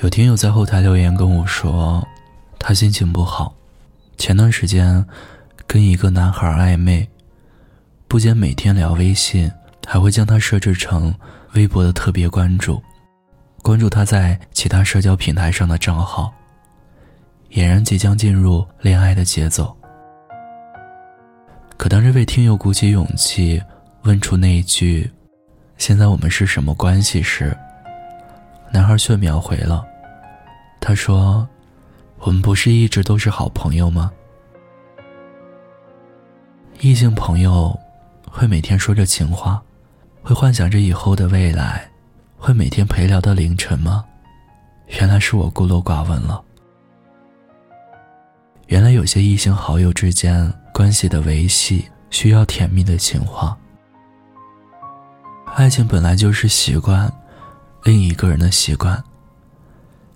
有听友在后台留言跟我说，他心情不好，前段时间跟一个男孩暧昧，不仅每天聊微信，还会将他设置成微博的特别关注，关注他在其他社交平台上的账号，俨然即将进入恋爱的节奏。可当这位听友鼓起勇气问出那一句“现在我们是什么关系”时，男孩却秒回了。他说：“我们不是一直都是好朋友吗？”异性朋友会每天说着情话，会幻想着以后的未来，会每天陪聊到凌晨吗？原来是我孤陋寡闻了。原来有些异性好友之间关系的维系需要甜蜜的情话。爱情本来就是习惯，另一个人的习惯。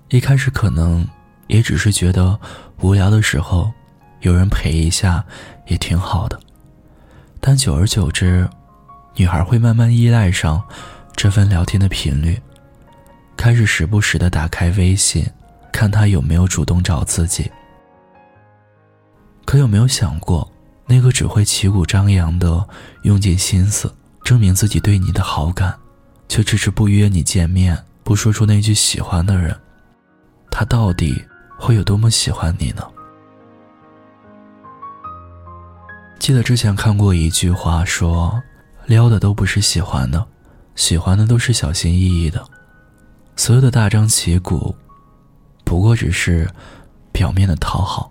一开始可能也只是觉得无聊的时候，有人陪一下也挺好的，但久而久之，女孩会慢慢依赖上这份聊天的频率，开始时不时的打开微信，看他有没有主动找自己。可有没有想过，那个只会旗鼓张扬的用尽心思证明自己对你的好感，却迟迟不约你见面，不说出那句喜欢的人？他到底会有多么喜欢你呢？记得之前看过一句话，说撩的都不是喜欢的，喜欢的都是小心翼翼的。所有的大张旗鼓，不过只是表面的讨好。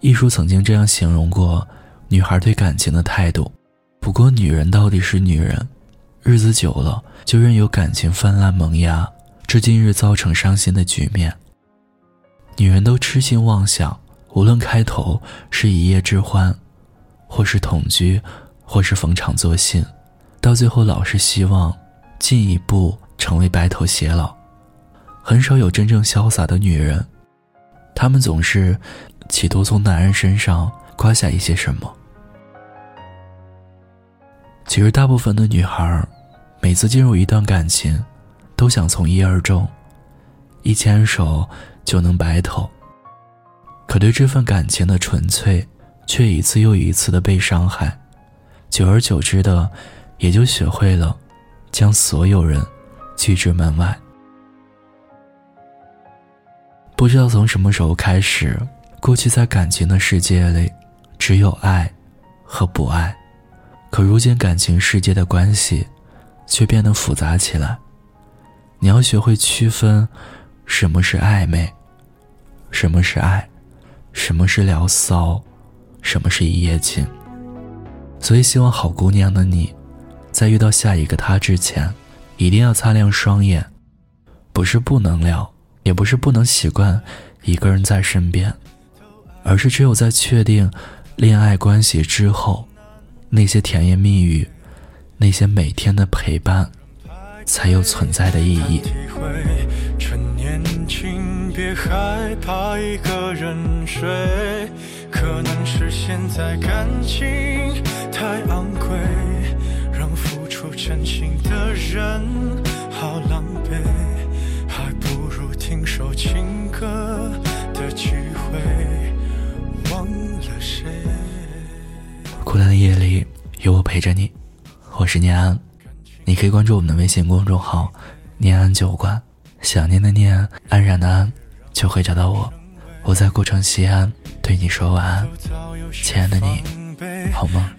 艺术曾经这样形容过女孩对感情的态度：不过女人到底是女人，日子久了就任由感情泛滥萌芽。至今日造成伤心的局面。女人都痴心妄想，无论开头是一夜之欢，或是同居，或是逢场作戏，到最后老是希望进一步成为白头偕老。很少有真正潇洒的女人，她们总是企图从男人身上刮下一些什么。其实，大部分的女孩，每次进入一段感情。都想从一而终，一牵手就能白头。可对这份感情的纯粹，却一次又一次的被伤害，久而久之的，也就学会了将所有人拒之门外。不知道从什么时候开始，过去在感情的世界里，只有爱和不爱，可如今感情世界的关系，却变得复杂起来。你要学会区分，什么是暧昧，什么是爱，什么是聊骚，什么是一夜情。所以，希望好姑娘的你，在遇到下一个他之前，一定要擦亮双眼。不是不能聊，也不是不能习惯一个人在身边，而是只有在确定恋爱关系之后，那些甜言蜜语，那些每天的陪伴。才有存在的意义。趁年轻，别害怕一个人睡。可能是现在感情太昂贵，让付出真心的人好狼狈，还不如听首情歌的机会，忘了谁。孤单的夜里，有我陪着你，我是念安。你可以关注我们的微信公众号“念安酒馆”，想念的念，安然的安，就会找到我。我在古城西安，对你说晚安，亲爱的你，好吗？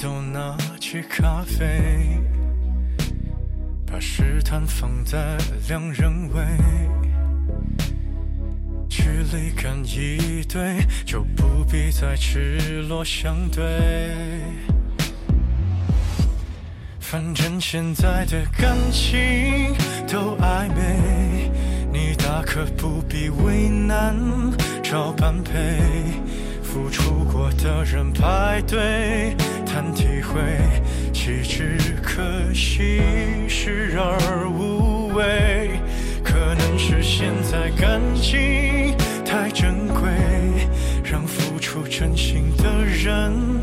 都拿起咖啡，把试探放在两人位。距离感一对，就不必再赤裸相对。反正现在的感情都暧昧，你大可不必为难找般配。付出过的人排队谈体会，岂止可惜，视而无味。可能是现在感情真心的人。